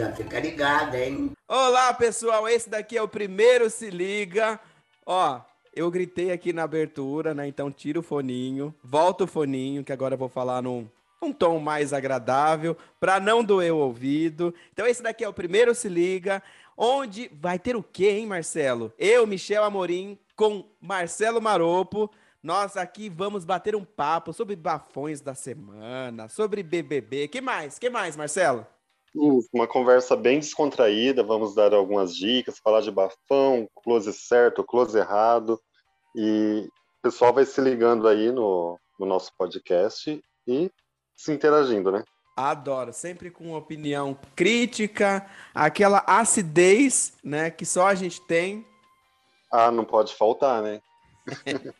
doida, fica ligada, hein? Olá, pessoal, esse daqui é o primeiro Se Liga. Ó, eu gritei aqui na abertura, né? Então tira o foninho, volta o foninho, que agora eu vou falar num um tom mais agradável, para não doer o ouvido. Então esse daqui é o primeiro Se Liga, onde vai ter o quê, hein, Marcelo? Eu, Michel Amorim, com Marcelo Maropo. Nós aqui vamos bater um papo sobre bafões da semana, sobre BBB. Que mais? Que mais, Marcelo? Uma conversa bem descontraída, vamos dar algumas dicas, falar de bafão, close certo, close errado. E o pessoal vai se ligando aí no, no nosso podcast e se interagindo, né? Adoro, sempre com opinião crítica, aquela acidez, né, que só a gente tem. Ah, não pode faltar, né?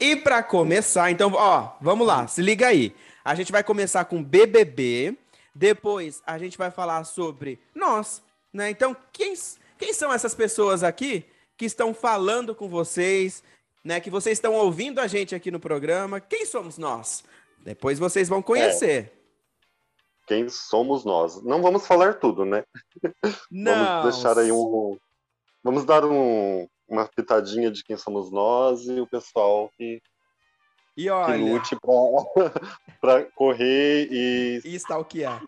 e para começar, então, ó, vamos lá, se liga aí. A gente vai começar com BBB, depois a gente vai falar sobre nós, né? Então, quem, quem são essas pessoas aqui que estão falando com vocês, né? Que vocês estão ouvindo a gente aqui no programa? Quem somos nós? Depois vocês vão conhecer. É. Quem somos nós? Não vamos falar tudo, né? Não. vamos deixar aí um. Vamos dar um, uma pitadinha de quem somos nós e o pessoal que, e olha... que lute para correr e. E stalkear.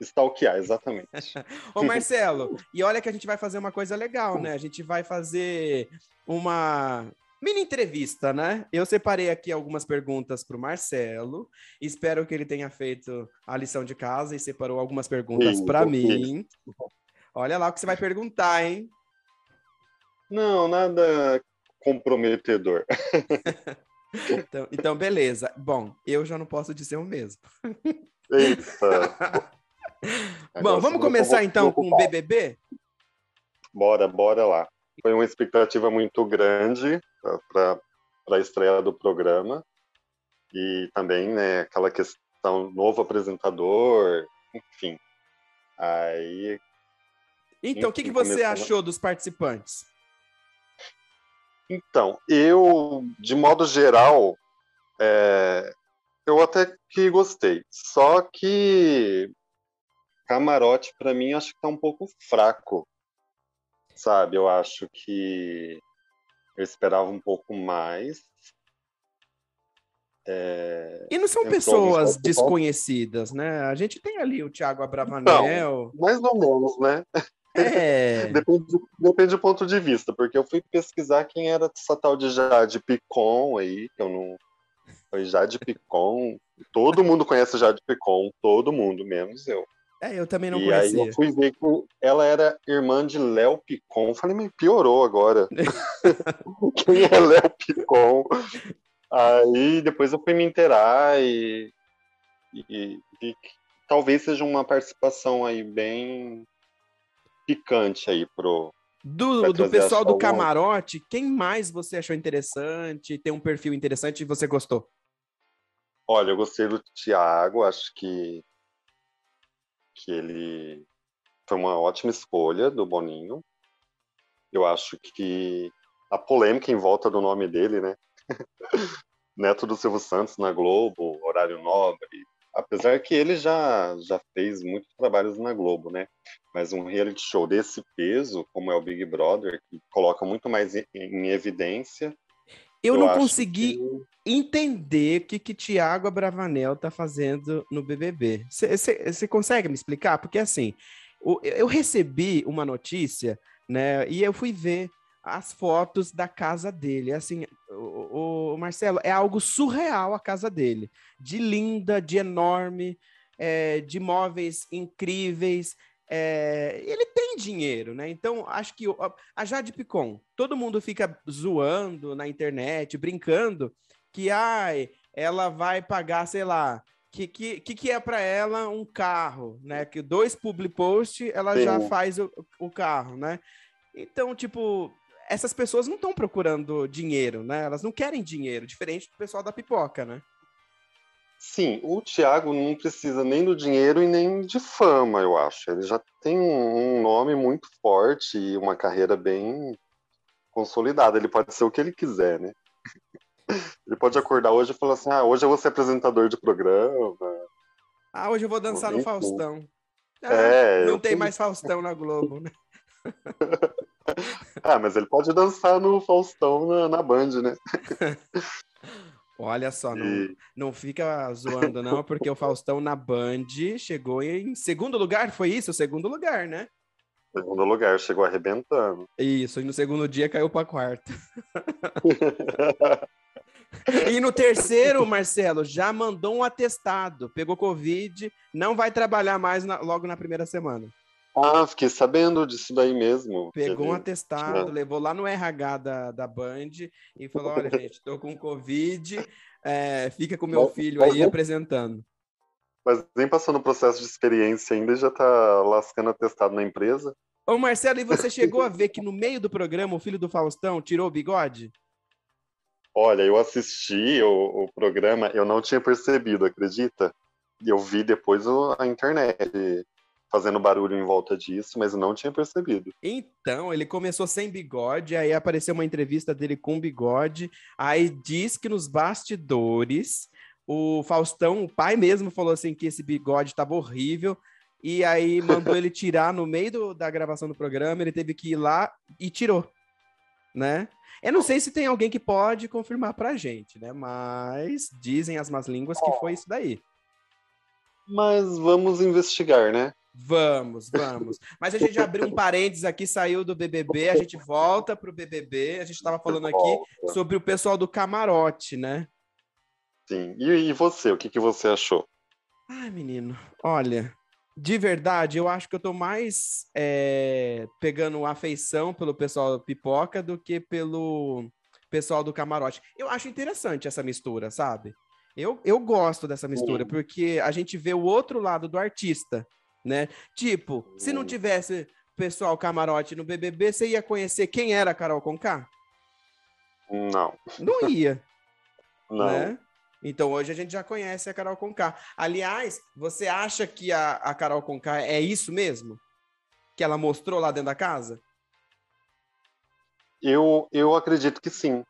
Stalkear, exatamente. Ô Marcelo, e olha que a gente vai fazer uma coisa legal, né? A gente vai fazer uma mini entrevista, né? Eu separei aqui algumas perguntas para o Marcelo. Espero que ele tenha feito a lição de casa e separou algumas perguntas para mim. Olha lá o que você vai perguntar, hein? Não, nada comprometedor. então, então, beleza. Bom, eu já não posso dizer o mesmo. Eita. Bom, vamos começar então com o BBB? Bora, bora lá. Foi uma expectativa muito grande para a estreia do programa. E também, né, aquela questão, novo apresentador, enfim. Aí. Então, o que, que você achou dos participantes? Então, eu, de modo geral, é, eu até que gostei. Só que camarote, para mim, acho que tá um pouco fraco. Sabe? Eu acho que eu esperava um pouco mais. É... E não são pessoas desconhecidas, né? A gente tem ali o Thiago Abravanel. Não, mais ou menos, né? É. depende, depende do ponto de vista, porque eu fui pesquisar quem era essa tal de Jade Picon aí, que eu não. Foi Jade Picon. Todo mundo conhece Jade Picon, todo mundo, menos eu. É, eu também não e conhecia. aí eu fui ver que ela era irmã de Léo Picon. Falei, mas piorou agora. Quem é Léo Picon? Aí depois eu fui me inteirar e, e, e talvez seja uma participação aí bem picante aí pro. Do, do pessoal do camarote, quem mais você achou interessante? Tem um perfil interessante e você gostou? Olha, eu gostei do Thiago, acho que que ele foi uma ótima escolha do Boninho. Eu acho que a polêmica em volta do nome dele, né? Neto do Silvio Santos na Globo, horário nobre. Apesar que ele já, já fez muitos trabalhos na Globo, né? Mas um reality show desse peso, como é o Big Brother, que coloca muito mais em, em evidência. Eu, eu não consegui que entender o que, que Tiago Abravanel tá fazendo no BBB. Você consegue me explicar? Porque assim, eu recebi uma notícia, né? E eu fui ver as fotos da casa dele. Assim, o, o Marcelo, é algo surreal a casa dele. De linda, de enorme, é, de móveis incríveis. É, ele tem dinheiro, né? Então, acho que a Jade Picon, todo mundo fica zoando na internet, brincando, que ai, ela vai pagar, sei lá, que que, que é para ela um carro, né? Que dois public post ela Sim. já faz o, o carro, né? Então, tipo, essas pessoas não estão procurando dinheiro, né? Elas não querem dinheiro, diferente do pessoal da pipoca, né? Sim, o Thiago não precisa nem do dinheiro e nem de fama, eu acho. Ele já tem um nome muito forte e uma carreira bem consolidada. Ele pode ser o que ele quiser, né? Ele pode acordar hoje e falar assim: ah, hoje eu vou ser apresentador de programa. Ah, hoje eu vou dançar no Faustão. Ah, é, não tem mais Faustão na Globo, né? ah, mas ele pode dançar no Faustão na, na Band, né? Olha só, não, não fica zoando, não, porque o Faustão na Band chegou em segundo lugar, foi isso? Segundo lugar, né? Segundo lugar, chegou arrebentando. Isso, e no segundo dia caiu para quarto. e no terceiro, Marcelo, já mandou um atestado, pegou Covid, não vai trabalhar mais na, logo na primeira semana. Ah, fiquei sabendo disso daí mesmo. Pegou um atestado, levou lá no RH da, da Band e falou: olha, gente, tô com Covid, é, fica com meu filho aí apresentando. Mas nem passou no processo de experiência ainda e já tá lascando atestado na empresa. Ô, Marcelo, e você chegou a ver que no meio do programa o filho do Faustão tirou o bigode? Olha, eu assisti o, o programa, eu não tinha percebido, acredita? Eu vi depois o, a internet fazendo barulho em volta disso, mas não tinha percebido. Então, ele começou sem bigode, aí apareceu uma entrevista dele com bigode, aí diz que nos bastidores o Faustão, o pai mesmo, falou assim que esse bigode estava horrível, e aí mandou ele tirar no meio do, da gravação do programa, ele teve que ir lá e tirou, né? Eu não sei se tem alguém que pode confirmar pra gente, né? Mas dizem as más línguas que foi isso daí. Mas vamos investigar, né? Vamos, vamos. Mas a gente abriu um parênteses aqui, saiu do BBB, a gente volta para o BBB. A gente estava falando aqui sobre o pessoal do camarote, né? Sim. E, e você, o que, que você achou? Ai, menino, olha, de verdade, eu acho que eu tô mais é, pegando afeição pelo pessoal pipoca do que pelo pessoal do camarote. Eu acho interessante essa mistura, sabe? Eu, eu gosto dessa mistura, porque a gente vê o outro lado do artista né? Tipo, se não tivesse pessoal camarote no BBB, você ia conhecer quem era a Carol Conká? Não. Não ia. não. Né? Então hoje a gente já conhece a Carol Conká. Aliás, você acha que a, a Carol Conká é isso mesmo? Que ela mostrou lá dentro da casa? Eu, eu acredito que sim.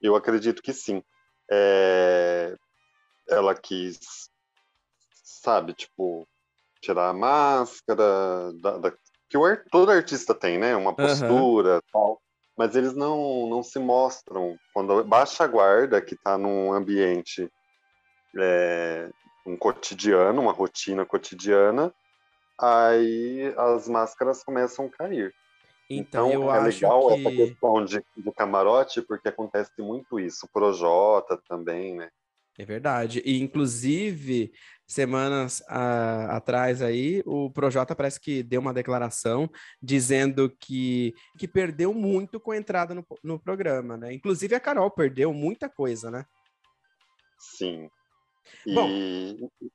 Eu acredito que sim. É... Ela quis sabe? Tipo, tirar a máscara, da, da, que o, todo artista tem, né? Uma postura uhum. tal. Mas eles não, não se mostram. Quando baixa a guarda, que está num ambiente, é, um cotidiano, uma rotina cotidiana, aí as máscaras começam a cair. Então, então é legal que... essa questão de, de camarote, porque acontece muito isso. O Projota também, né? É verdade. E, inclusive, semanas a, atrás aí, o Projota parece que deu uma declaração dizendo que, que perdeu muito com a entrada no, no programa, né? Inclusive a Carol perdeu muita coisa, né? Sim. E Bom,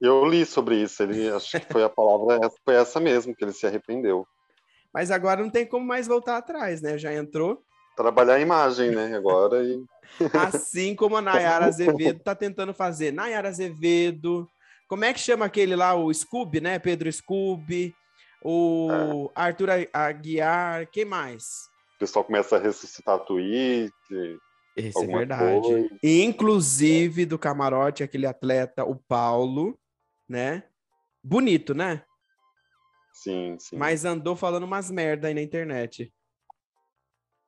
eu li sobre isso, ele acho que foi a palavra foi essa mesmo, que ele se arrependeu. Mas agora não tem como mais voltar atrás, né? Já entrou. Trabalhar a imagem, né? Agora e... Assim como a Nayara Azevedo tá tentando fazer. Nayara Azevedo, como é que chama aquele lá, o Scooby, né? Pedro Scooby, o é. Arthur Aguiar, quem mais? O pessoal começa a ressuscitar tweet. Isso é verdade. Coisa. Inclusive do camarote, aquele atleta, o Paulo, né? Bonito, né? Sim, sim. Mas andou falando umas merda aí na internet.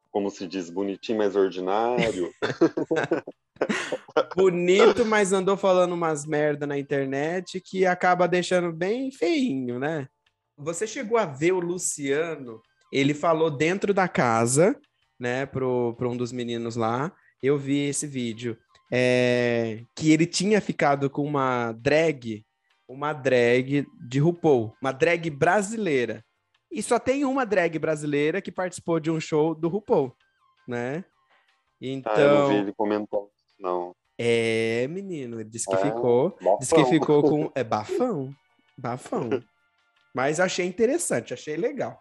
Como se diz, bonitinho, mas ordinário. bonito, mas andou falando umas merda na internet que acaba deixando bem feinho, né? Você chegou a ver o Luciano? Ele falou dentro da casa, né, pro, pro um dos meninos lá. Eu vi esse vídeo. É, que ele tinha ficado com uma drag, uma drag de RuPaul, uma drag brasileira. E só tem uma drag brasileira que participou de um show do RuPaul, né? Então. Ah, eu não vi então ele comentando, não. É, menino, ele disse que é, ficou. Bafão. Disse que ficou com. É bafão. Bafão. Mas achei interessante, achei legal.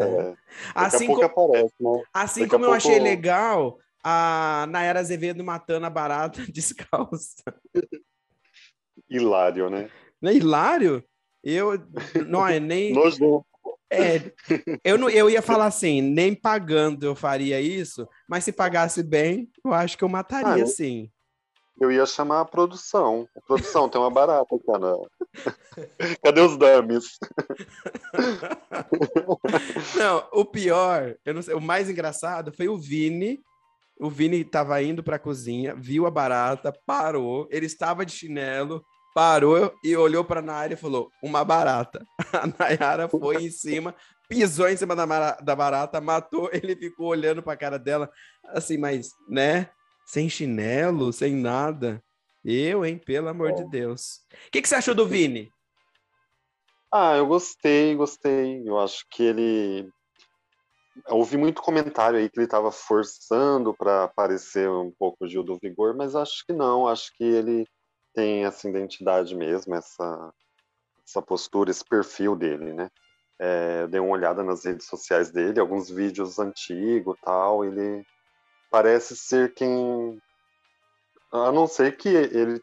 É. Assim, como, aparece, né? assim como eu pouco... achei legal a Nayara Azevedo matando a barata descalça. Hilário, né? Não é hilário? Eu não é nem. É, eu, não, eu ia falar assim, nem pagando eu faria isso, mas se pagasse bem, eu acho que eu mataria ah, sim. Eu ia chamar a produção. A produção tem uma barata, cara. Cadê os dummies? Não, o pior, eu não sei, o mais engraçado foi o Vini. O Vini estava indo para a cozinha, viu a barata, parou, ele estava de chinelo, parou e olhou para a Nayara e falou: Uma barata. A Nayara foi em cima, pisou em cima da, da barata, matou, ele ficou olhando para a cara dela, assim, mas, né? Sem chinelo, sem nada. Eu, hein? Pelo amor é. de Deus. O que, que você achou do Vini? Ah, eu gostei, gostei. Eu acho que ele. Eu ouvi muito comentário aí que ele estava forçando para parecer um pouco Gil do Vigor, mas acho que não. Acho que ele tem essa identidade mesmo, essa, essa postura, esse perfil dele, né? É, dei uma olhada nas redes sociais dele, alguns vídeos antigos tal. Ele parece ser quem. A não ser que ele.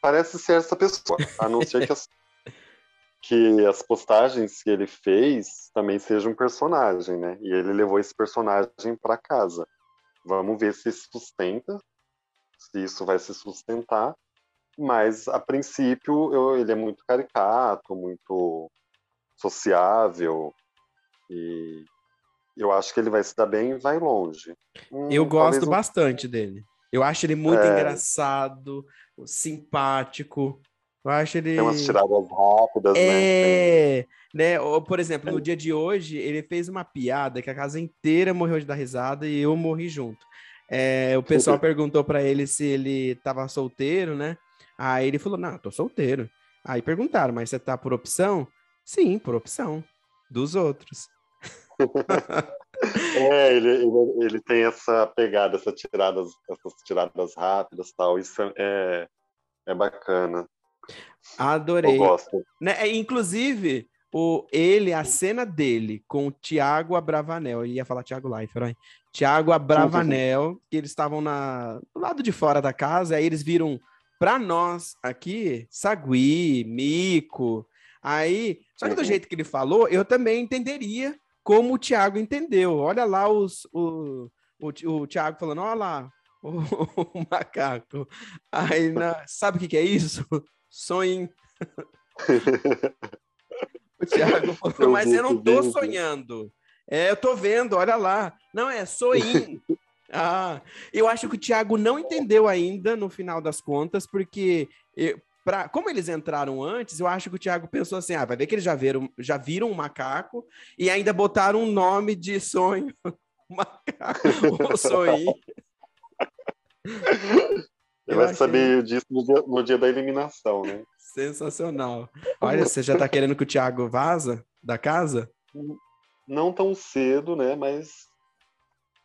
Parece ser essa pessoa. A não ser que as, que as postagens que ele fez também sejam um personagem, né? E ele levou esse personagem para casa. Vamos ver se sustenta, se isso vai se sustentar. Mas, a princípio, eu, ele é muito caricato, muito sociável. E eu acho que ele vai se dar bem e vai longe. Hum, eu gosto um... bastante dele. Eu acho ele muito é... engraçado, simpático. Eu acho ele. Tem umas tiradas rápidas, né? é... né? né? Por exemplo, no dia de hoje, ele fez uma piada que a casa inteira morreu de dar risada e eu morri junto. É, o pessoal perguntou para ele se ele estava solteiro, né? Aí ele falou: Não, tô solteiro. Aí perguntaram, mas você tá por opção? Sim, por opção. Dos outros. é, ele, ele, ele, tem essa pegada, essa tiradas, essas tiradas rápidas tal. Isso é, é bacana. Adorei. Eu gosto. Né? É, inclusive, o, ele, a cena dele com o Tiago Abravanel, eu ia falar Tiago Leifert, Tiago Abravanel, que eles estavam na, do lado de fora da casa, aí eles viram para nós aqui, Sagui, Mico, aí, só que do jeito que ele falou, eu também entenderia como o Tiago entendeu. Olha lá os, o, o, o Tiago falando, olha lá, o, o macaco. Aí, na, sabe o que, que é isso? Sonho. o Thiago falou, mas eu não tô sonhando. É, eu tô vendo, olha lá. Não, é sonho. Ah, eu acho que o Thiago não entendeu ainda, no final das contas, porque eu, pra, como eles entraram antes, eu acho que o Thiago pensou assim: ah, vai ver que eles já viram, já viram um macaco e ainda botaram um nome de sonho. macaco, o sonho. Ele vai achei... saber disso no dia, no dia, da eliminação, né? Sensacional. Olha, você já tá querendo que o Thiago vaza da casa? Não tão cedo, né? Mas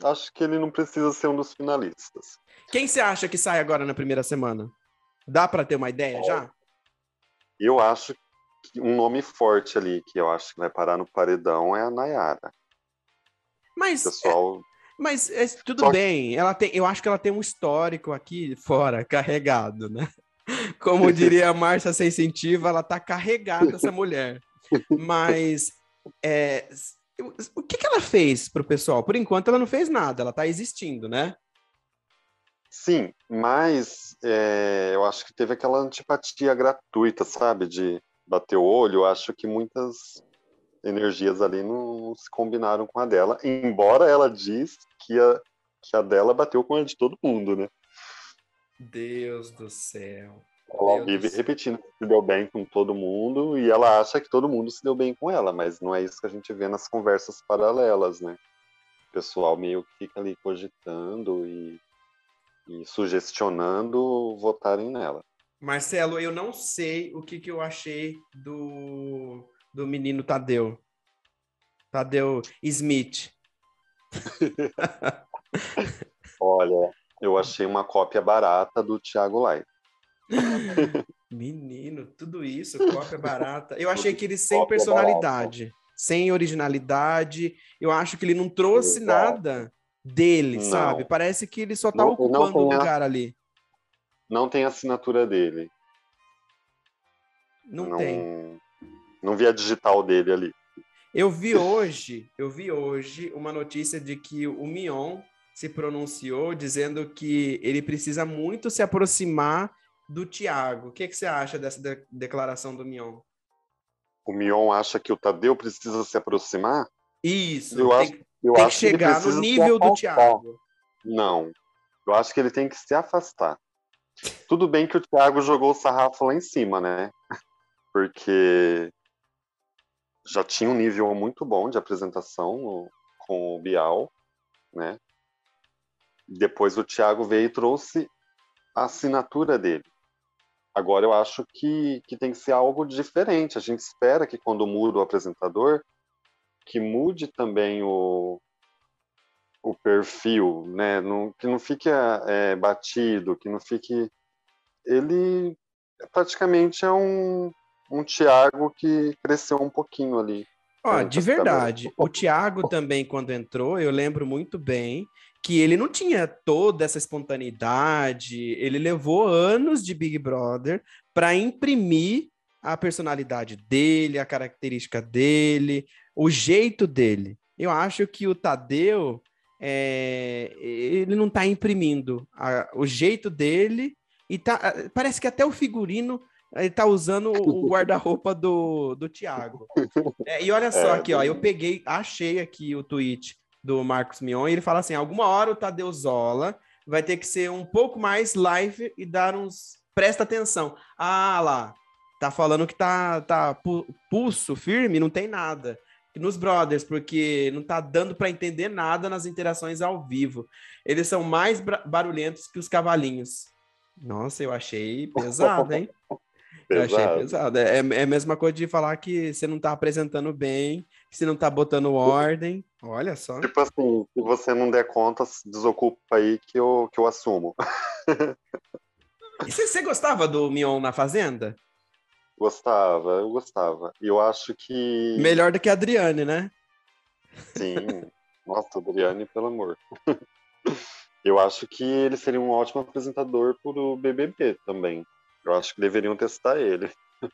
acho que ele não precisa ser um dos finalistas. Quem você acha que sai agora na primeira semana? Dá para ter uma ideia já? Eu acho que um nome forte ali que eu acho que vai parar no paredão é a Nayara. Mas, pessoal... É mas é, tudo Só... bem, ela tem, eu acho que ela tem um histórico aqui fora, carregado, né? Como diria a Márcia Sem Incentivo, ela tá carregada, essa mulher. Mas é, o que, que ela fez pro pessoal? Por enquanto, ela não fez nada, ela tá existindo, né? Sim, mas é, eu acho que teve aquela antipatia gratuita, sabe? De bater o olho. Eu acho que muitas energias ali não se combinaram com a dela, embora ela diz que a, que a dela bateu com a de todo mundo, né? Deus do céu. Ela Deus vive repetindo que se deu bem com todo mundo e ela acha que todo mundo se deu bem com ela, mas não é isso que a gente vê nas conversas paralelas, né? O pessoal meio que fica ali cogitando e, e sugestionando votarem nela. Marcelo, eu não sei o que, que eu achei do do menino Tadeu. Tadeu Smith. Olha, eu achei uma cópia barata do Thiago Lai. Menino, tudo isso, cópia barata. Eu achei que ele sem cópia personalidade, barata. sem originalidade. Eu acho que ele não trouxe Exato. nada dele, não. sabe? Parece que ele só tá não, ocupando o lugar a... ali. Não tem assinatura dele. Não, não tem. Não vi a digital dele ali. Eu vi hoje, eu vi hoje uma notícia de que o Mion se pronunciou dizendo que ele precisa muito se aproximar do Thiago. O que, que você acha dessa de declaração do Mion? O Mion acha que o Tadeu precisa se aproximar? Isso. Eu acho, eu tem acho que chegar que no nível do Thiago. Não. Eu acho que ele tem que se afastar. Tudo bem que o Thiago jogou o sarrafo lá em cima, né? Porque já tinha um nível muito bom de apresentação com o Bial, né? Depois o Thiago veio e trouxe a assinatura dele. Agora eu acho que, que tem que ser algo diferente. A gente espera que quando muda o apresentador, que mude também o, o perfil, né? Não, que não fique é, batido, que não fique. Ele praticamente é um, um Thiago que cresceu um pouquinho ali. Ó, de verdade, o Thiago também, quando entrou, eu lembro muito bem que ele não tinha toda essa espontaneidade, ele levou anos de Big Brother para imprimir a personalidade dele, a característica dele, o jeito dele. Eu acho que o Tadeu, é, ele não está imprimindo a, o jeito dele e tá, parece que até o figurino ele tá usando o guarda-roupa do, do Thiago. É, e olha só é, aqui, ó, eu peguei, achei aqui o tweet do Marcos Mion, e ele fala assim: alguma hora o Tadeu Zola vai ter que ser um pouco mais live e dar uns. Presta atenção. Ah lá, tá falando que tá, tá pulso firme, não tem nada. Nos brothers, porque não tá dando para entender nada nas interações ao vivo. Eles são mais barulhentos que os cavalinhos. Nossa, eu achei pesado, hein? Eu achei pesado. É, é a mesma coisa de falar que você não tá apresentando bem, que você não tá botando ordem. Olha só. Tipo assim, se você não der conta, desocupa aí que eu, que eu assumo. e você, você gostava do Mion na Fazenda? Gostava, eu gostava. Eu acho que. Melhor do que a Adriane, né? Sim. Nossa, Adriane, pelo amor. eu acho que ele seria um ótimo apresentador para o BBB também. Eu acho que deveriam testar ele.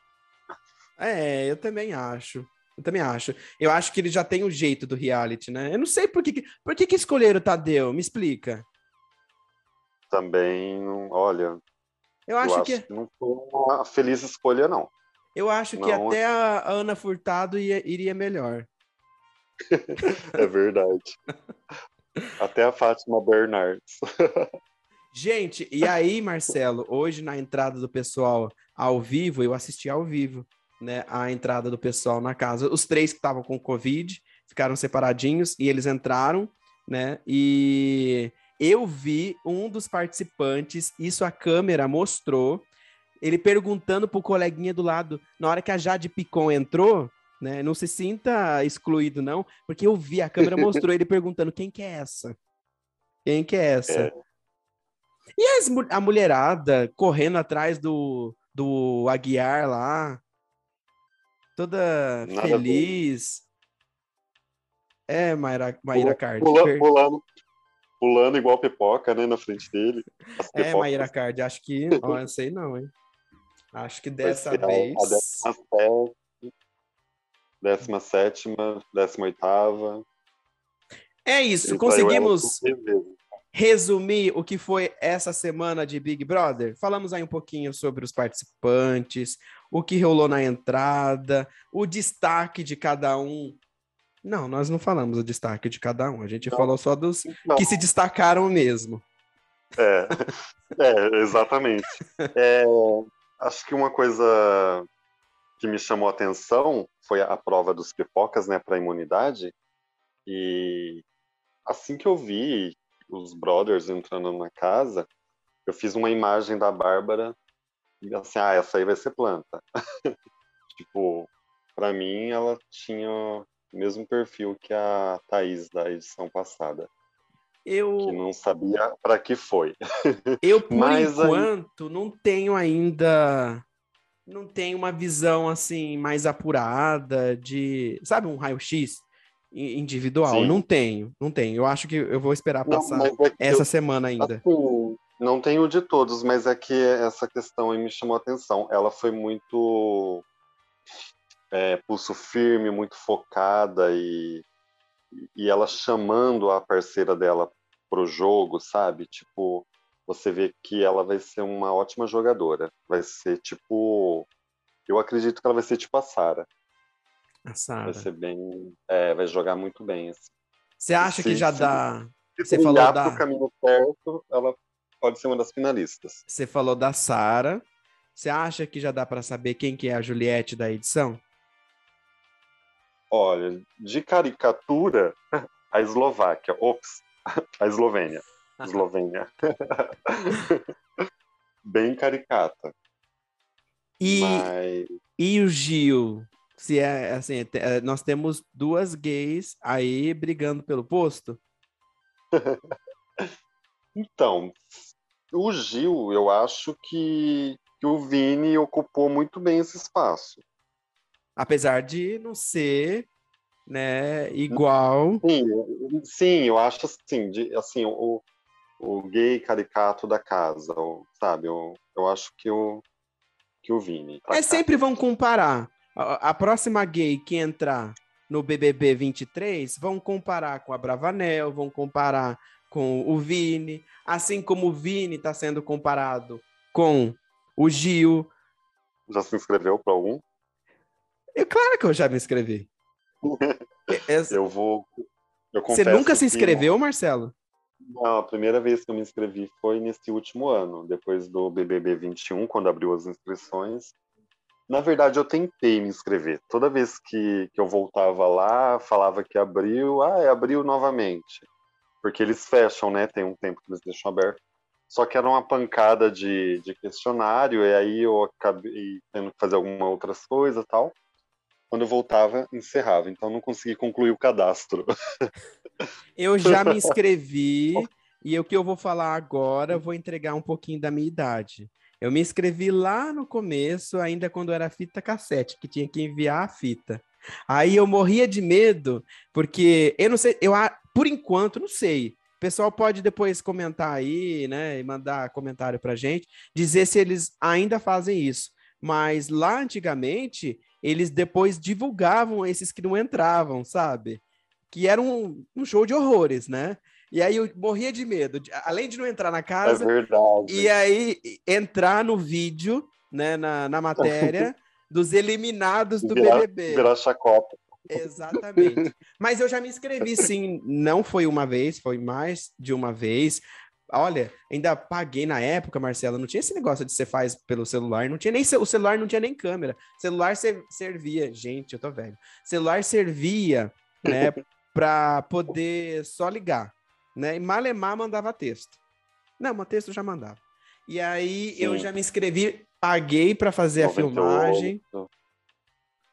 É, eu também acho. Eu também acho. Eu acho que ele já tem o jeito do reality, né? Eu não sei por que, por que, que escolheram o Tadeu. Me explica. Também, olha. Eu acho, eu acho que... que... não foi uma feliz escolha, não. Eu acho que não... até a Ana Furtado ia, iria melhor. é verdade. até a Fátima Bernardes. Gente, e aí, Marcelo, hoje na entrada do pessoal ao vivo, eu assisti ao vivo, né, a entrada do pessoal na casa. Os três que estavam com Covid ficaram separadinhos e eles entraram, né, e eu vi um dos participantes, isso a câmera mostrou, ele perguntando pro coleguinha do lado, na hora que a Jade Picon entrou, né, não se sinta excluído não, porque eu vi, a câmera mostrou ele perguntando, quem que é essa? Quem que é essa? É. E as, a mulherada correndo atrás do, do Aguiar lá, toda Nada feliz. É, Mayra, Mayra Card. Pulando, pulando, pulando igual pipoca, né, na frente dele. É, Mayra Card, acho que. Não sei não, hein? Acho que dessa vez. A, décima, décima sétima, décima oitava. É isso, conseguimos resumir o que foi essa semana de Big Brother? Falamos aí um pouquinho sobre os participantes, o que rolou na entrada, o destaque de cada um. Não, nós não falamos o destaque de cada um, a gente não. falou só dos não. que se destacaram mesmo. É, é exatamente. É, acho que uma coisa que me chamou a atenção foi a prova dos pipocas, né, para imunidade. E assim que eu vi os brothers entrando na casa, eu fiz uma imagem da Bárbara e assim, ah, essa aí vai ser planta. tipo, para mim ela tinha mesmo perfil que a Thaís da edição passada. Eu que não sabia para que foi. Eu por Mas enquanto aí... não tenho ainda não tenho uma visão assim mais apurada de, sabe, um raio-x individual. Sim. Não tenho, não tenho. Eu acho que eu vou esperar passar não, é essa eu, semana ainda. Assim, não tenho de todos, mas é que essa questão aí me chamou a atenção. Ela foi muito é, pulso firme, muito focada e, e ela chamando a parceira dela pro jogo, sabe? Tipo, você vê que ela vai ser uma ótima jogadora. Vai ser tipo. Eu acredito que ela vai ser tipo a Sara. A Sara. Vai ser bem. É, vai jogar muito bem. Assim. Você acha Se- que já se- dá. Se Você falou da- pro caminho certo, ela pode ser uma das finalistas. Você falou da Sara. Você acha que já dá para saber quem que é a Juliette da edição? Olha, de caricatura, a Eslováquia. Ops, a Eslovênia. Eslovênia. Bem caricata. E, Mas e o Gil? Se é assim, te- eh, nós temos duas gays aí brigando pelo posto. Então, o Gil, eu acho que, que o Vini ocupou muito bem esse espaço. Apesar de não ser, né, igual. Sim, eu- sim, eu acho assim, de, assim o, o gay caricato da casa, o- sabe? Eu, eu acho que o, que o Vini. É cá. sempre vão comparar. A, a próxima gay que entrar no BBB 23 vão comparar com a Bravanel, vão comparar com o Vini, assim como o Vini está sendo comparado com o Gil. Já se inscreveu para algum? É claro que eu já me inscrevi. É- é- Eu vou. Eu Você nunca se que- inscreveu, Marcelo? Não, a primeira vez que eu me inscrevi foi nesse último ano, depois do BBB 21, quando abriu as inscrições. Na verdade, eu tentei me inscrever. Toda vez que, que eu voltava lá, falava que abriu, ah, abriu novamente. Porque eles fecham, né? Tem um tempo que eles deixam aberto. Só que era uma pancada de, de questionário, e aí eu acabei tendo que fazer alguma outras coisas tal. Quando eu voltava, encerrava. Então, não consegui concluir o cadastro. Eu já me inscrevi e o que eu vou falar agora, eu vou entregar um pouquinho da minha idade. Eu me inscrevi lá no começo, ainda quando era fita cassete, que tinha que enviar a fita. Aí eu morria de medo, porque eu não sei, eu por enquanto não sei. O pessoal pode depois comentar aí, né, e mandar comentário pra gente, dizer se eles ainda fazem isso. Mas lá antigamente, eles depois divulgavam esses que não entravam, sabe? que era um, um show de horrores, né? E aí eu morria de medo, de- além de não entrar na É casa, verdade. e aí entrar no vídeo, né, na, na matéria dos eliminados do Virar- BBB. Virar chacota. Exatamente. Mas eu já me inscrevi, sim. Não foi uma vez, foi mais de uma vez. Olha, ainda paguei na época, Marcela, não tinha esse negócio de você faz pelo celular, não tinha nem o celular não tinha nem câmera. Celular ser- servia, gente, eu tô velho. Celular servia, né, para poder só ligar, né? E Malemar mandava texto. Não, mas texto já mandava. E aí eu Sim. já me inscrevi, paguei para fazer a 98. filmagem,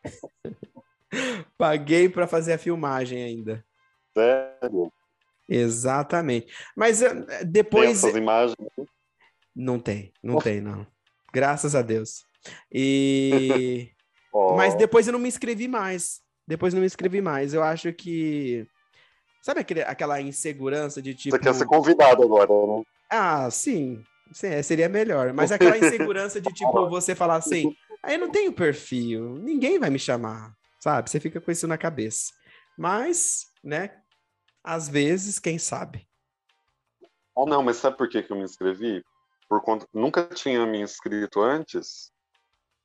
paguei para fazer a filmagem ainda. Sério? Exatamente. Mas eh, Tem depois essas imagens. não tem, não tem não. Graças a Deus. E Ó, mas depois eu não me inscrevi mais. Depois eu não me inscrevi mais. Eu acho que sabe aquele, aquela insegurança de tipo Você quer ser convidado agora, né? Ah, sim. Sim, é, seria melhor. Mas aquela insegurança de, tipo, você falar assim, aí eu não tenho perfil, ninguém vai me chamar, sabe? Você fica com isso na cabeça. Mas, né, às vezes, quem sabe? Ah, não, mas sabe por que, que eu me inscrevi? Por conta. Nunca tinha me inscrito antes,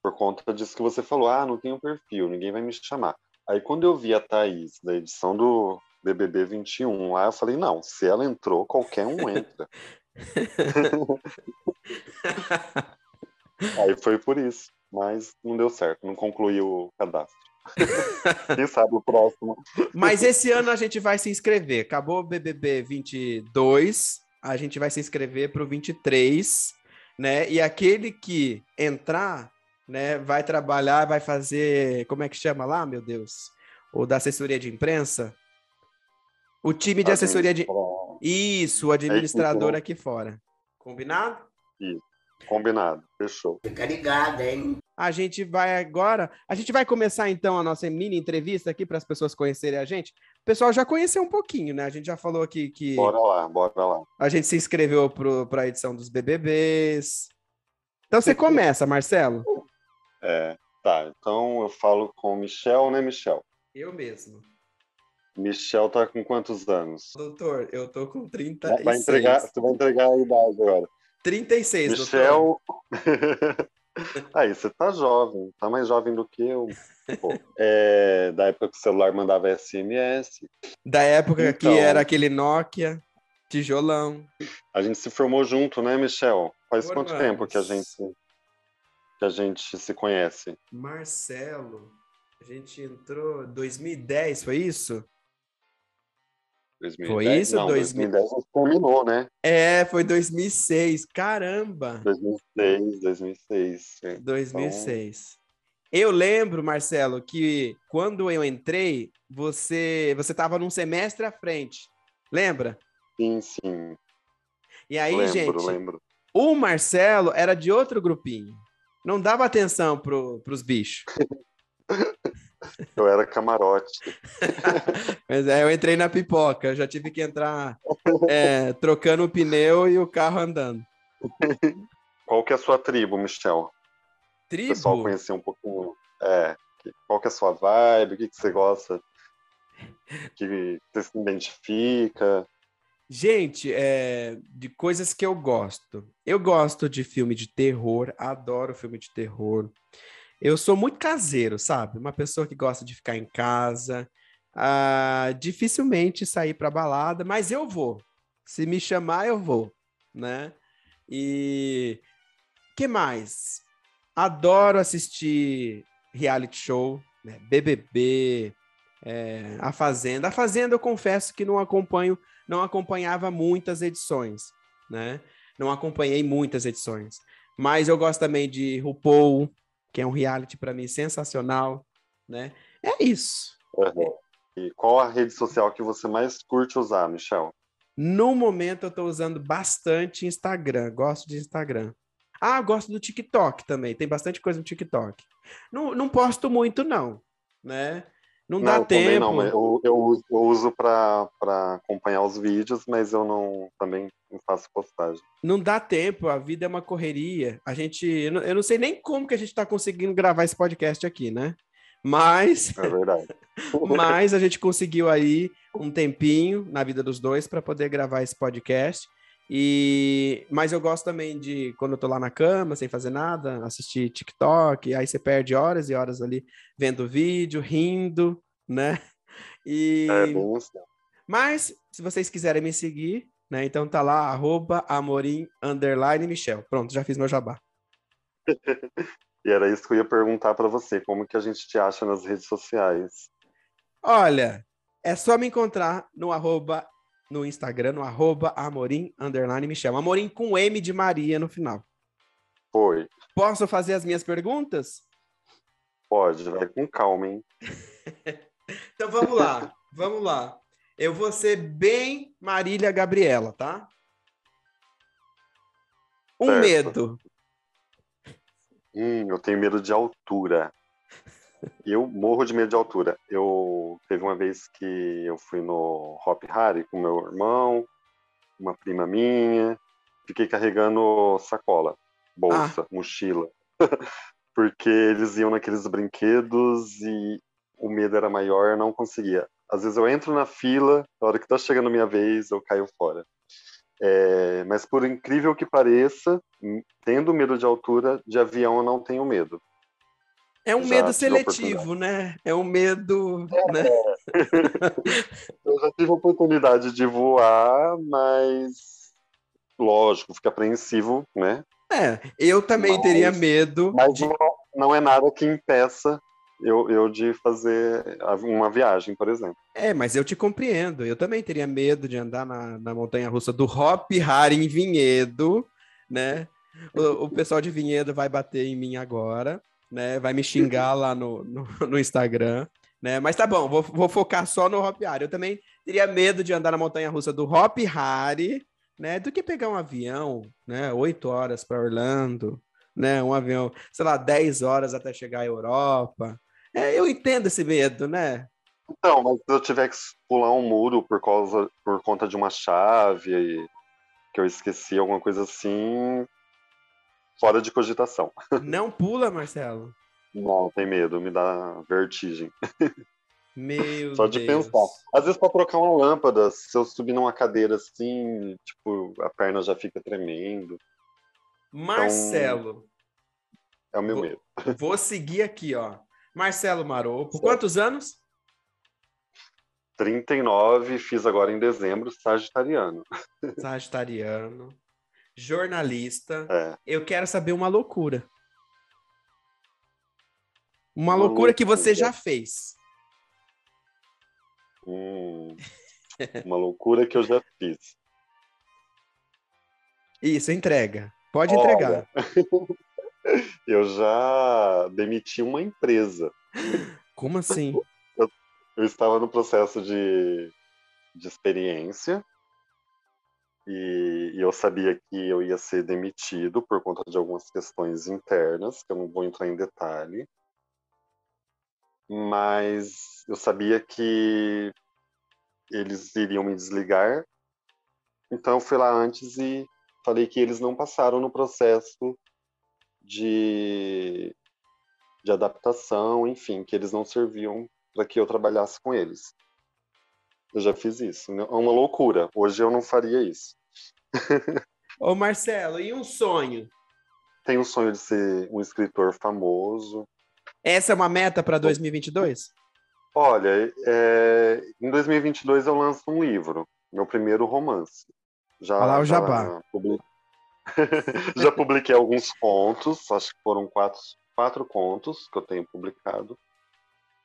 por conta disso que você falou. Ah, não tenho perfil, ninguém vai me chamar. Aí quando eu vi a Thaís da edição do BBB 21 lá, eu falei: não, se ela entrou, qualquer um entra. Aí foi por isso. Mas não deu certo, não concluí o cadastro. Quem sabe o próximo. Mas esse ano a gente vai se inscrever. Acabou o BBB 22, a gente vai se inscrever para o 23, né? E aquele que entrar, né, vai trabalhar, vai fazer, como é que chama lá, meu Deus? O da assessoria de imprensa? O time de assessoria de Isso, o administrador né? aqui fora. Combinado? Combinado, fechou. Fica ligado, hein? A gente vai agora. A gente vai começar então a nossa mini entrevista aqui para as pessoas conhecerem a gente. O pessoal já conheceu um pouquinho, né? A gente já falou aqui que Bora lá, bora lá. a gente se inscreveu para a edição dos BBBs. Então você começa, Marcelo. É, tá, então eu falo com o Michel, né, Michel? Eu mesmo. Michel tá com quantos anos? Doutor, eu tô com 36. Vai entregar, você vai entregar a idade agora. 36, Michel... doutor. Aí, você tá jovem, tá mais jovem do que eu. Pô, é, da época que o celular mandava SMS. Da época então, que era aquele Nokia, tijolão. A gente se formou junto, né, Michel? Faz quanto tempo que a gente que a gente se conhece? Marcelo, a gente entrou 2010, foi isso? 2010? Foi isso? Não, 2010 terminou, né? É, foi 2006. Caramba! 2006, 2006. 2006. Então... Eu lembro, Marcelo, que quando eu entrei, você você estava num semestre à frente. Lembra? Sim, sim. E aí, lembro, gente, lembro. o Marcelo era de outro grupinho. Não dava atenção pro, pros bichos. Eu era camarote. Mas é, eu entrei na pipoca, já tive que entrar é, trocando o pneu e o carro andando. Qual que é a sua tribo, Michel? Tribo? O pessoal conhecer um pouquinho. É, qual que é a sua vibe? O que, que você gosta? Que você se identifica? Gente, é, de coisas que eu gosto. Eu gosto de filme de terror, adoro filme de terror. Eu sou muito caseiro, sabe? Uma pessoa que gosta de ficar em casa, uh, dificilmente sair para balada, mas eu vou. Se me chamar, eu vou, né? E que mais? Adoro assistir reality show, né? BBB, é, A Fazenda. A Fazenda eu confesso que não acompanho, não acompanhava muitas edições, né? Não acompanhei muitas edições. Mas eu gosto também de RuPaul, que é um reality para mim sensacional, né? É isso. Uhum. E qual a rede social que você mais curte usar, Michel? No momento eu estou usando bastante Instagram, gosto de Instagram. Ah, gosto do TikTok também, tem bastante coisa no TikTok. Não, não posto muito não, né? Não, não dá tempo. Não, eu, eu uso, eu uso para acompanhar os vídeos, mas eu não também não faço postagem. Não dá tempo, a vida é uma correria. A gente, eu não, eu não sei nem como que a gente está conseguindo gravar esse podcast aqui, né? Mas, é verdade. mas a gente conseguiu aí um tempinho na vida dos dois para poder gravar esse podcast. E mas eu gosto também de quando eu tô lá na cama, sem fazer nada, assistir TikTok, aí você perde horas e horas ali vendo vídeo, rindo, né? E é bom. Mas se vocês quiserem me seguir, né, então tá lá arroba amorim underline Michel. Pronto, já fiz meu jabá. e era isso que eu ia perguntar para você, como que a gente te acha nas redes sociais? Olha, é só me encontrar no arroba no Instagram, no arroba Amorim, underline Michel. Amorim com M de Maria no final. Foi. Posso fazer as minhas perguntas? Pode, vai com calma, hein? então vamos lá, vamos lá. Eu vou ser bem Marília Gabriela, tá? Um certo. medo. Hum, eu tenho medo de altura. Eu morro de medo de altura. Eu teve uma vez que eu fui no Hop Harry com meu irmão, uma prima minha, fiquei carregando sacola, bolsa, ah. mochila, porque eles iam naqueles brinquedos e o medo era maior, eu não conseguia. Às vezes eu entro na fila, na hora que tá chegando a minha vez, eu caio fora. É, mas por incrível que pareça, tendo medo de altura, de avião eu não tenho medo. É um já medo seletivo, né? É um medo. É. Né? eu já tive a oportunidade de voar, mas lógico, fica apreensivo, né? É, eu também mas, teria medo. Mas de... não, não é nada que impeça eu, eu de fazer uma viagem, por exemplo. É, mas eu te compreendo. Eu também teria medo de andar na, na montanha russa do Hop Hari em Vinhedo, né? O, o pessoal de Vinhedo vai bater em mim agora né? Vai me xingar lá no, no, no Instagram, né? Mas tá bom, vou, vou focar só no Hop Hari. Eu também teria medo de andar na montanha russa do Hop Hari, né? Do que pegar um avião, né? Oito horas para Orlando, né? Um avião, sei lá, dez horas até chegar à Europa. É, eu entendo esse medo, né? Então, mas se eu tiver que pular um muro por causa por conta de uma chave que eu esqueci, alguma coisa assim, fora de cogitação. Não pula, Marcelo? Não, tem medo, me dá vertigem. Meu Só de Deus. pensar. Às vezes, para trocar uma lâmpada, se eu subir numa cadeira assim, tipo, a perna já fica tremendo. Marcelo, É o meu Vou- medo. vou seguir aqui, ó. Marcelo Marou, por quantos anos? 39, fiz agora em dezembro, sagitariano. Sagitariano, jornalista. É. Eu quero saber uma loucura. Uma, Uma loucura que você loucura. já fez. Hum, uma loucura que eu já fiz. Isso, entrega. Pode Olha. entregar. Eu já demiti uma empresa. Como assim? Eu estava no processo de, de experiência e, e eu sabia que eu ia ser demitido por conta de algumas questões internas, que eu não vou entrar em detalhe. Mas eu sabia que eles iriam me desligar, então eu fui lá antes e falei que eles não passaram no processo de, de adaptação, enfim, que eles não serviam para que eu trabalhasse com eles. Eu já fiz isso. É uma loucura. Hoje eu não faria isso. Ô, Marcelo, e um sonho? Tenho o sonho de ser um escritor famoso. Essa é uma meta para 2022? Olha, é, em 2022 eu lanço um livro, meu primeiro romance. Já, Olha lá o já jabá. publi- já publiquei alguns contos, acho que foram quatro, quatro contos que eu tenho publicado.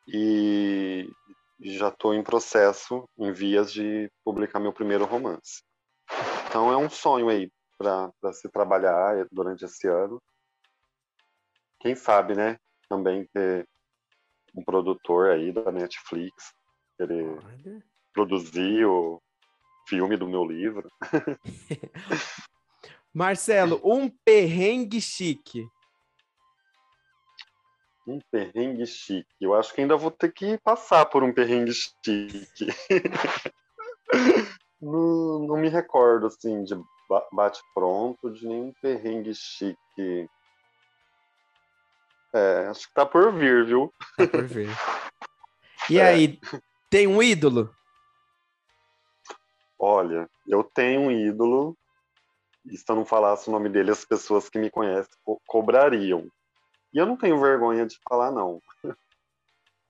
E já estou em processo, em vias de publicar meu primeiro romance. Então é um sonho aí para se trabalhar durante esse ano. Quem sabe, né? Também ter um produtor aí da Netflix querer Olha. produzir o filme do meu livro. Marcelo, um perrengue chique. Um perrengue chique. Eu acho que ainda vou ter que passar por um perrengue chique. não, não me recordo, assim, de ba- bate-pronto, de nenhum perrengue chique. É, acho que tá por vir, viu? Tá por ver. E É. aí, tem um ídolo? Olha, eu tenho um ídolo, e se eu não falasse o nome dele, as pessoas que me conhecem co- cobrariam. E eu não tenho vergonha de falar, não.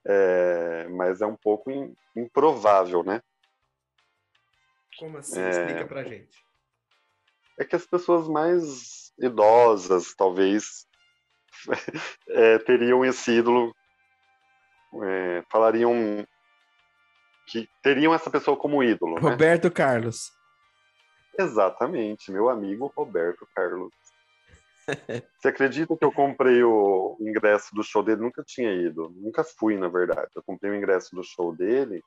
É, mas é um pouco im- improvável, né? Como assim? É. Explica pra gente. É que as pessoas mais idosas, talvez, é, teriam esse ídolo, é, falariam que teriam essa pessoa como ídolo, né? Roberto Carlos. Exatamente, meu amigo Roberto Carlos. Você acredita que eu comprei o ingresso do show dele? Nunca tinha ido, nunca fui, na verdade. Eu comprei o ingresso do show dele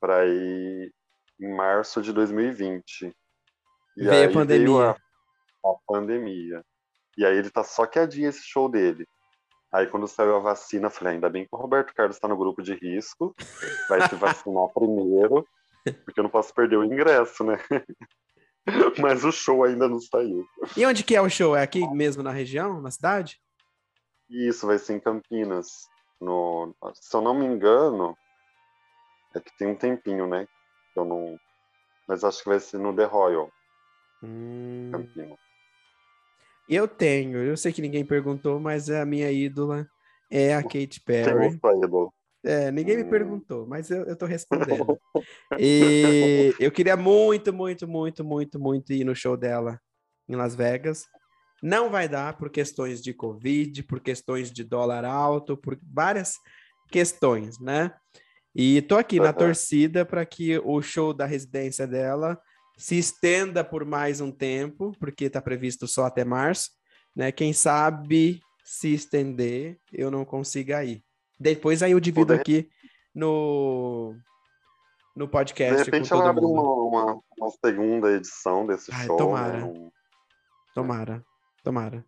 para ir em março de 2020. E Veio a aí pandemia. a, a pandemia. E aí ele tá só que adia esse show dele. Aí quando saiu a vacina, eu falei, ainda bem que o Roberto Carlos está no grupo de risco, vai se vacinar primeiro, porque eu não posso perder o ingresso, né? Mas o show ainda não saiu. E onde que é o show? É aqui mesmo na região, na cidade? Isso vai ser em Campinas. No, se eu não me engano, é que tem um tempinho, né? Eu não, mas acho que vai ser no The Royal, Hum, Campinas. eu tenho. Eu sei que ninguém perguntou, mas a minha ídola é a Katy Tem Perry. outra ídolo. É, ninguém me Hum. perguntou, mas eu, tô respondendo. E eu queria muito, muito, muito, muito, muito ir no show dela em Las Vegas. Não vai dar por questões de Covid, por questões de dólar alto, por várias questões, né? E tô aqui na Aham. torcida para que o show da residência dela se estenda por mais um tempo, porque está previsto só até março, né? Quem sabe se estender, eu não consiga ir. Depois aí eu divido de aqui no no De podcast repente com todo ela abre uma, uma, uma segunda edição desse Ai, show. tomara. né? Um- Tomara, tomara.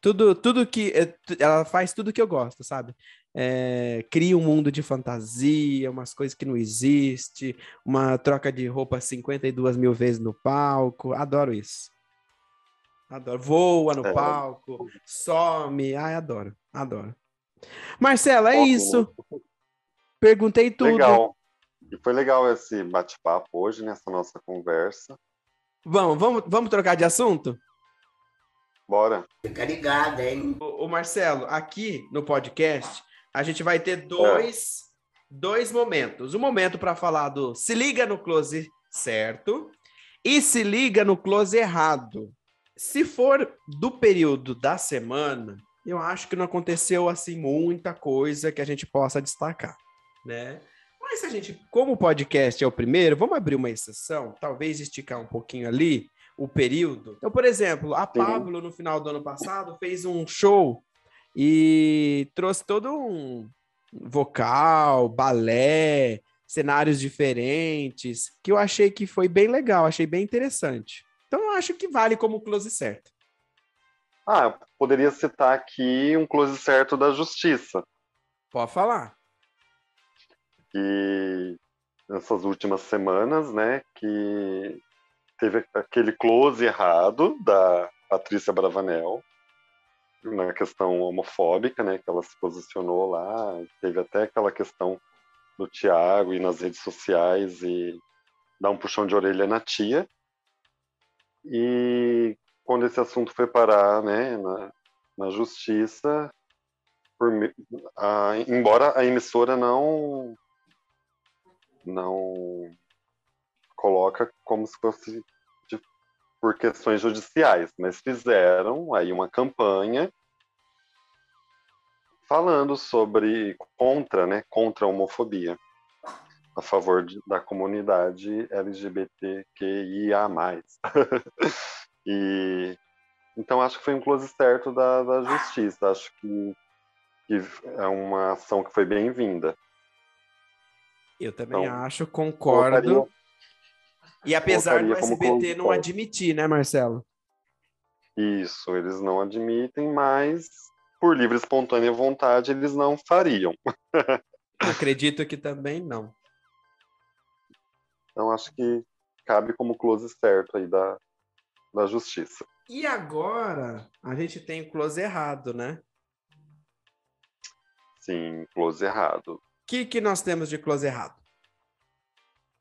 Tudo, tudo que tu- ela faz tudo que eu gosto, sabe? É, cria um mundo de fantasia, umas coisas que não existe, uma troca de roupa 52 mil vezes no palco. Adoro isso. Adoro. Voa no É. palco, some. Ai, adoro, adoro. Marcela, é isso. né? Perguntei tudo. Legal. E foi legal esse bate-papo hoje, nessa nossa conversa. Vamos, vamos, vamos trocar de assunto? Bora. Fica ligado, hein? Ô, Marcelo, aqui no podcast, a gente vai ter dois, é. dois momentos. Um momento para falar do se liga no close certo e se liga no close errado. Se for do período da semana, eu acho que não aconteceu assim muita coisa que a gente possa destacar, né? Mas se a gente, como o podcast é o primeiro, vamos abrir uma exceção, talvez esticar um pouquinho ali o período. Então, por exemplo, a Pablo, no final do ano passado, fez um show e trouxe todo um vocal, balé, cenários diferentes, que eu achei que foi bem legal, achei bem interessante. Então, eu acho que vale como close certo. Ah, poderia citar aqui um close certo da Justiça. Pode falar que nessas últimas semanas, né, que teve aquele close errado da Patrícia Bravanel na questão homofóbica, né, que ela se posicionou lá, teve até aquela questão do Tiago e nas redes sociais e dar um puxão de orelha na tia. E quando esse assunto foi parar, né, na, na justiça, por, a, embora a emissora não não coloca como se fosse de, por questões judiciais, mas fizeram aí uma campanha falando sobre contra, né, contra a homofobia, a favor de, da comunidade LGBTQIA+. e então acho que foi um close certo da, da justiça, acho que, que é uma ação que foi bem-vinda. Eu também então, acho, concordo. Colocaria, e apesar do SBT não admitir, né, Marcelo? Isso, eles não admitem, mas por livre e espontânea vontade eles não fariam. Acredito que também não. Então acho que cabe como close certo aí da, da justiça. E agora a gente tem o close errado, né? Sim, close errado que, que nós temos de close errado?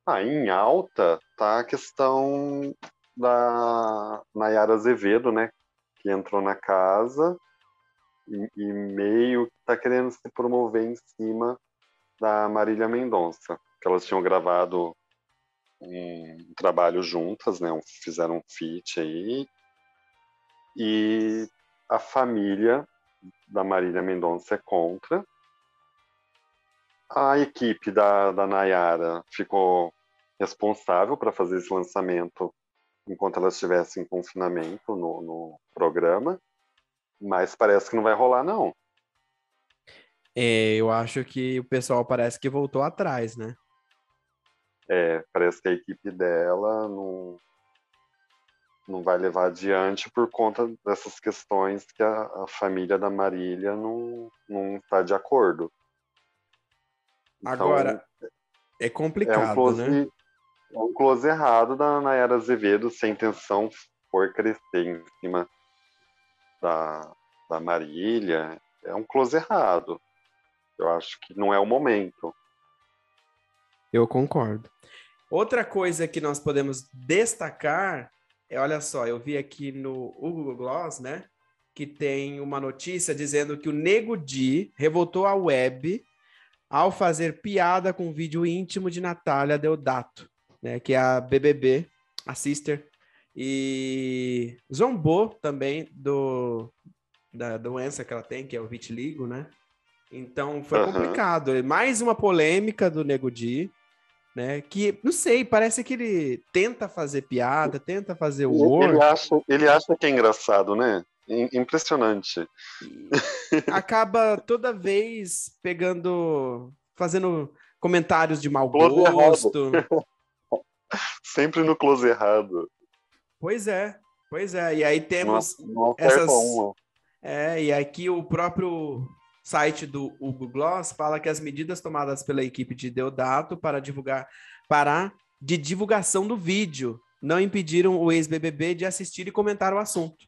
Ah, em alta tá a questão da Nayara Azevedo, né? Que entrou na casa e, e meio que tá querendo se promover em cima da Marília Mendonça, que elas tinham gravado um trabalho juntas, né? Fizeram um feat aí. E a família da Marília Mendonça é contra a equipe da, da Nayara ficou responsável para fazer esse lançamento enquanto ela estivesse em confinamento no, no programa, mas parece que não vai rolar, não. É, eu acho que o pessoal parece que voltou atrás, né? É, parece que a equipe dela não, não vai levar adiante por conta dessas questões que a, a família da Marília não está de acordo. Então, Agora, é complicado, é um close, né? É um close errado da Nayara Azevedo, sem intenção for crescer em cima da, da Marília. É um close errado. Eu acho que não é o momento. Eu concordo. Outra coisa que nós podemos destacar é, olha só, eu vi aqui no Google Gloss, né, que tem uma notícia dizendo que o Nego Di revoltou a web ao fazer piada com o vídeo íntimo de Natália Deodato, né, que é a BBB, a sister, e zombou também do da doença que ela tem, que é o vitiligo, né? Então foi uhum. complicado. Mais uma polêmica do Nego Di, né? Que não sei, parece que ele tenta fazer piada, tenta fazer humor. Ele acha, ele acha que é engraçado, né? Impressionante. acaba toda vez pegando, fazendo comentários de mau close gosto. Sempre no close errado. Pois é, pois é. E aí temos não, essas. É, e aqui o próprio site do Hugo Gloss fala que as medidas tomadas pela equipe de Deodato para divulgar para de divulgação do vídeo não impediram o ex-BBB de assistir e comentar o assunto.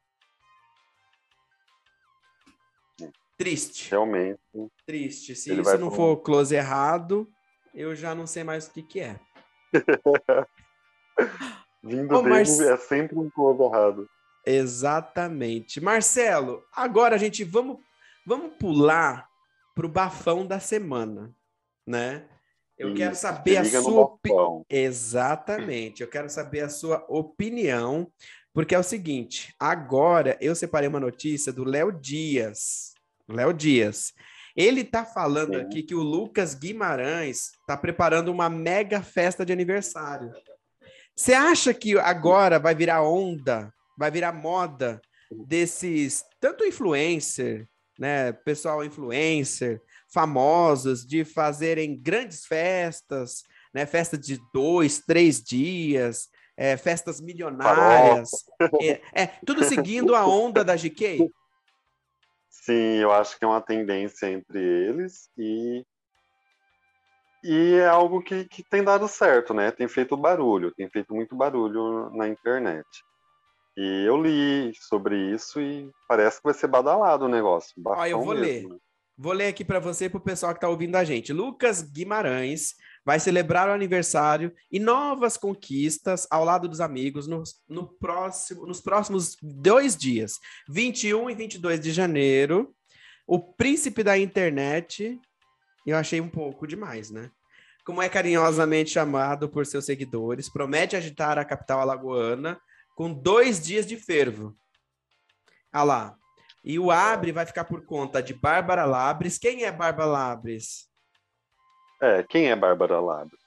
Triste. Realmente. Triste. Se isso não for close errado, eu já não sei mais o que, que é. Vindo Ô, dele é sempre um close errado. Exatamente. Marcelo, agora a gente vamos, vamos pular para o bafão da semana, né? Eu Isso, quero saber a sua opinião. Exatamente. Eu quero saber a sua opinião, porque é o seguinte: agora eu separei uma notícia do Léo Dias. Léo Dias. Ele está falando Sim. aqui que o Lucas Guimarães está preparando uma mega festa de aniversário. Você acha que agora vai virar onda, vai virar moda desses tanto influencer, né, pessoal influencer, famosos de fazerem grandes festas, né? Festa de dois, três dias, é, festas milionárias. É, é, tudo seguindo a onda da GK. Sim, eu acho que é uma tendência entre eles e e é algo que, que tem dado certo, né? Tem feito barulho, tem feito muito barulho na internet. E eu li sobre isso e parece que vai ser badalado o negócio. Ó, eu vou mesmo, ler. Né? Vou ler aqui para você e para o pessoal que está ouvindo a gente. Lucas Guimarães vai celebrar o aniversário e novas conquistas ao lado dos amigos no, no próximo, nos próximos dois dias, 21 e 22 de janeiro. O príncipe da internet, eu achei um pouco demais, né? Como é carinhosamente chamado por seus seguidores, promete agitar a capital alagoana com dois dias de fervo. Ah lá, e o Abre vai ficar por conta de Bárbara Labres. Quem é Bárbara Labres? É, quem é Bárbara Labres?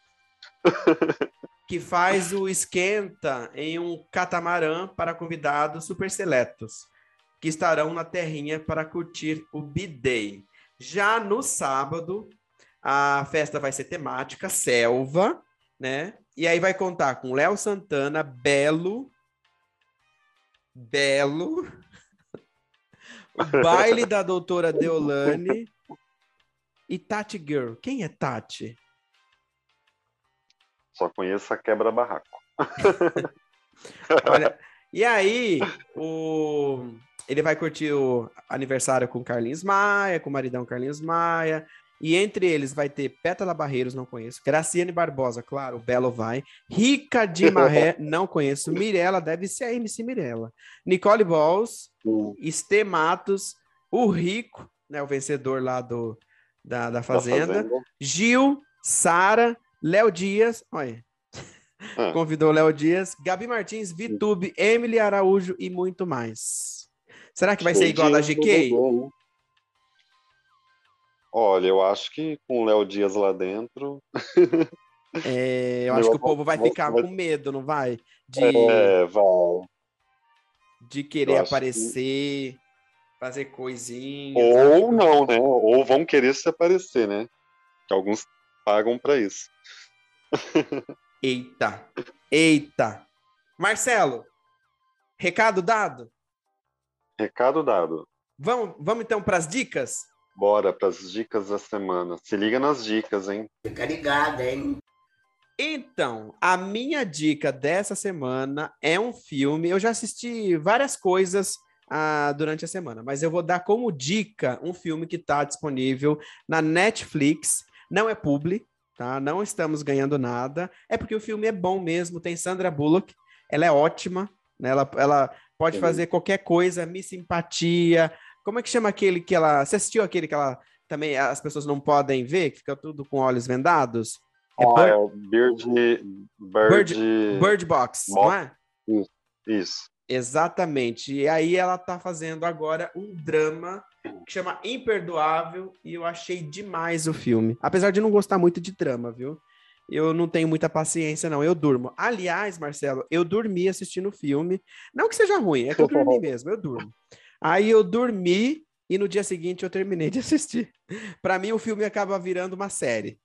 que faz o esquenta em um catamarã para convidados super seletos, que estarão na terrinha para curtir o B-Day. Já no sábado, a festa vai ser temática, selva, né? E aí vai contar com Léo Santana, Belo, Belo, o baile da doutora Deolane e Tati Girl. Quem é Tati? Só conheço a quebra-barraco. Olha, e aí, o... ele vai curtir o aniversário com Carlinhos Maia, com o maridão Carlinhos Maia, e entre eles vai ter Pétala Barreiros, não conheço. Graciane Barbosa, claro, o Belo vai. Rica de Marré, não conheço. Mirella, deve ser a MC Mirella. Nicole Balls, uh. Estê Matos, o Rico, né, o vencedor lá do, da, da, Fazenda. da Fazenda. Gil, Sara, Léo Dias, olha. Ah. Convidou Léo Dias, Gabi Martins, Vitube, Emily Araújo e muito mais. Será que vai ser igual a da GK? Olha, eu acho que com o Léo Dias lá dentro. É, eu acho que o povo vai ficar com medo, não vai? De, é, vai. De querer aparecer, que... fazer coisinhas. Ou não, né? Ou vão querer se aparecer, né? Que alguns pagam para isso. Eita, eita. Marcelo, recado dado? Recado dado. Vamos, vamos então para as dicas? Bora para as dicas da semana. Se liga nas dicas, hein? Fica ligado, hein? Então, a minha dica dessa semana é um filme. Eu já assisti várias coisas ah, durante a semana, mas eu vou dar como dica um filme que está disponível na Netflix. Não é publi, tá? Não estamos ganhando nada. É porque o filme é bom mesmo. Tem Sandra Bullock, ela é ótima, né? Ela, ela pode fazer qualquer coisa, me simpatia, como é que chama aquele que ela. Você assistiu aquele que ela também as pessoas não podem ver, que fica tudo com olhos vendados? É, ah, Bird... é Bird, Bird, Bird Box, Box, não é? Isso, isso. Exatamente. E aí ela tá fazendo agora um drama que chama Imperdoável e eu achei demais o filme. Apesar de não gostar muito de drama, viu? Eu não tenho muita paciência, não. Eu durmo. Aliás, Marcelo, eu dormi assistindo o filme. Não que seja ruim, é que eu dormi mesmo, eu durmo. Aí eu dormi e no dia seguinte eu terminei de assistir. Para mim, o filme acaba virando uma série.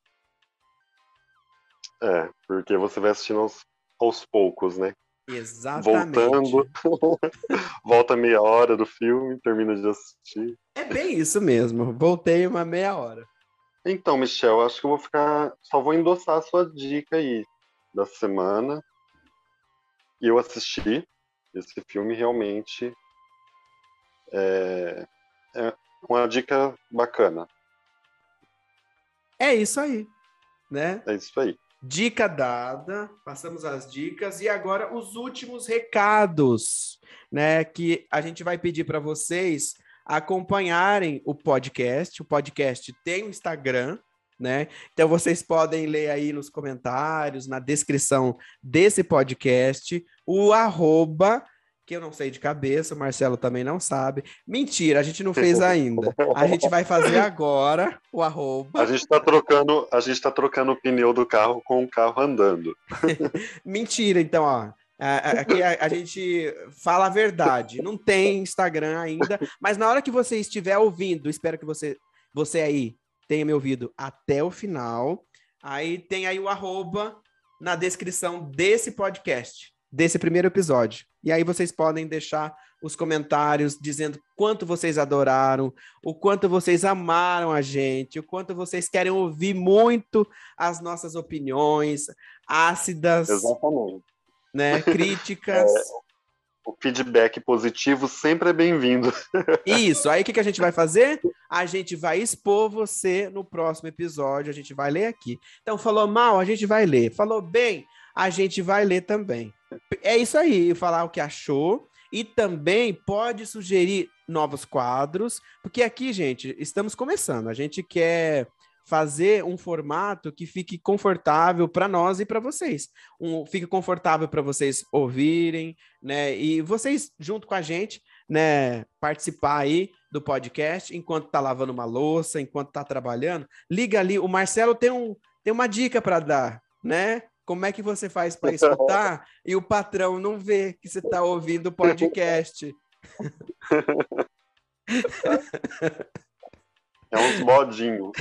É, porque você vai assistindo aos, aos poucos, né? Exatamente. Voltando, volta meia hora do filme, termina de assistir. É bem isso mesmo. Voltei uma meia hora. Então, Michel, acho que eu vou ficar. Só vou endossar a sua dica aí da semana. E eu assisti esse filme realmente é, é uma dica bacana. É isso aí, né? É isso aí. Dica dada, passamos as dicas e agora os últimos recados, né? Que a gente vai pedir para vocês acompanharem o podcast. O podcast tem o Instagram, né? Então vocês podem ler aí nos comentários, na descrição desse podcast, o arroba que eu não sei de cabeça, o Marcelo também não sabe. Mentira, a gente não fez ainda. A gente vai fazer agora o arroba. A gente está trocando, a gente tá trocando o pneu do carro com o carro andando. Mentira, então, ó. Aqui a, a, gente fala a verdade. Não tem Instagram ainda, mas na hora que você estiver ouvindo, espero que você, você aí tenha me ouvido até o final. Aí tem aí o arroba na descrição desse podcast, desse primeiro episódio. E aí vocês podem deixar os comentários dizendo quanto vocês adoraram, o quanto vocês amaram a gente, o quanto vocês querem ouvir muito as nossas opiniões ácidas, Exatamente. né, críticas. É, o feedback positivo sempre é bem-vindo. Isso. Aí o que, que a gente vai fazer? A gente vai expor você no próximo episódio. A gente vai ler aqui. Então, falou mal, a gente vai ler. Falou bem, a gente vai ler também. É isso aí, falar o que achou. E também pode sugerir novos quadros, porque aqui, gente, estamos começando. A gente quer fazer um formato que fique confortável para nós e para vocês. Um, fique confortável para vocês ouvirem, né? E vocês, junto com a gente, né, participar aí do podcast enquanto tá lavando uma louça, enquanto tá trabalhando. Liga ali, o Marcelo tem, um, tem uma dica para dar, né? Como é que você faz para escutar e o patrão não vê que você está ouvindo o podcast? É uns modinhos.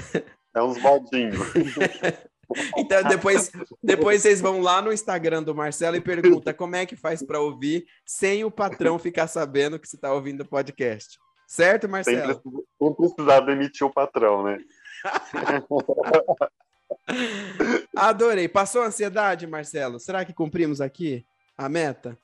É uns modinhos. Então, depois, depois vocês vão lá no Instagram do Marcelo e pergunta como é que faz para ouvir sem o patrão ficar sabendo que você está ouvindo o podcast. Certo, Marcelo? Sem precisar demitir o patrão, né? Adorei. Passou a ansiedade, Marcelo? Será que cumprimos aqui a meta?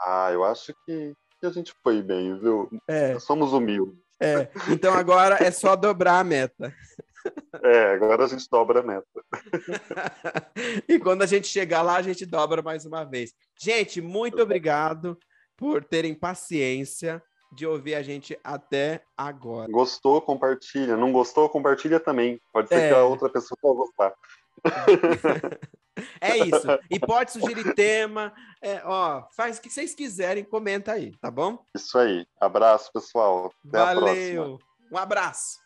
Ah, eu acho que, que a gente foi bem, viu? É. Somos humildes. É. Então agora é só dobrar a meta. É, agora a gente dobra a meta. e quando a gente chegar lá, a gente dobra mais uma vez. Gente, muito obrigado por terem paciência de ouvir a gente até agora. Gostou, compartilha. Não gostou, compartilha também. Pode ser é. que a outra pessoa vai gostar. É isso. E pode sugerir tema. É, ó, faz o que vocês quiserem, comenta aí, tá bom? Isso aí. Abraço, pessoal. Até Valeu. Um abraço.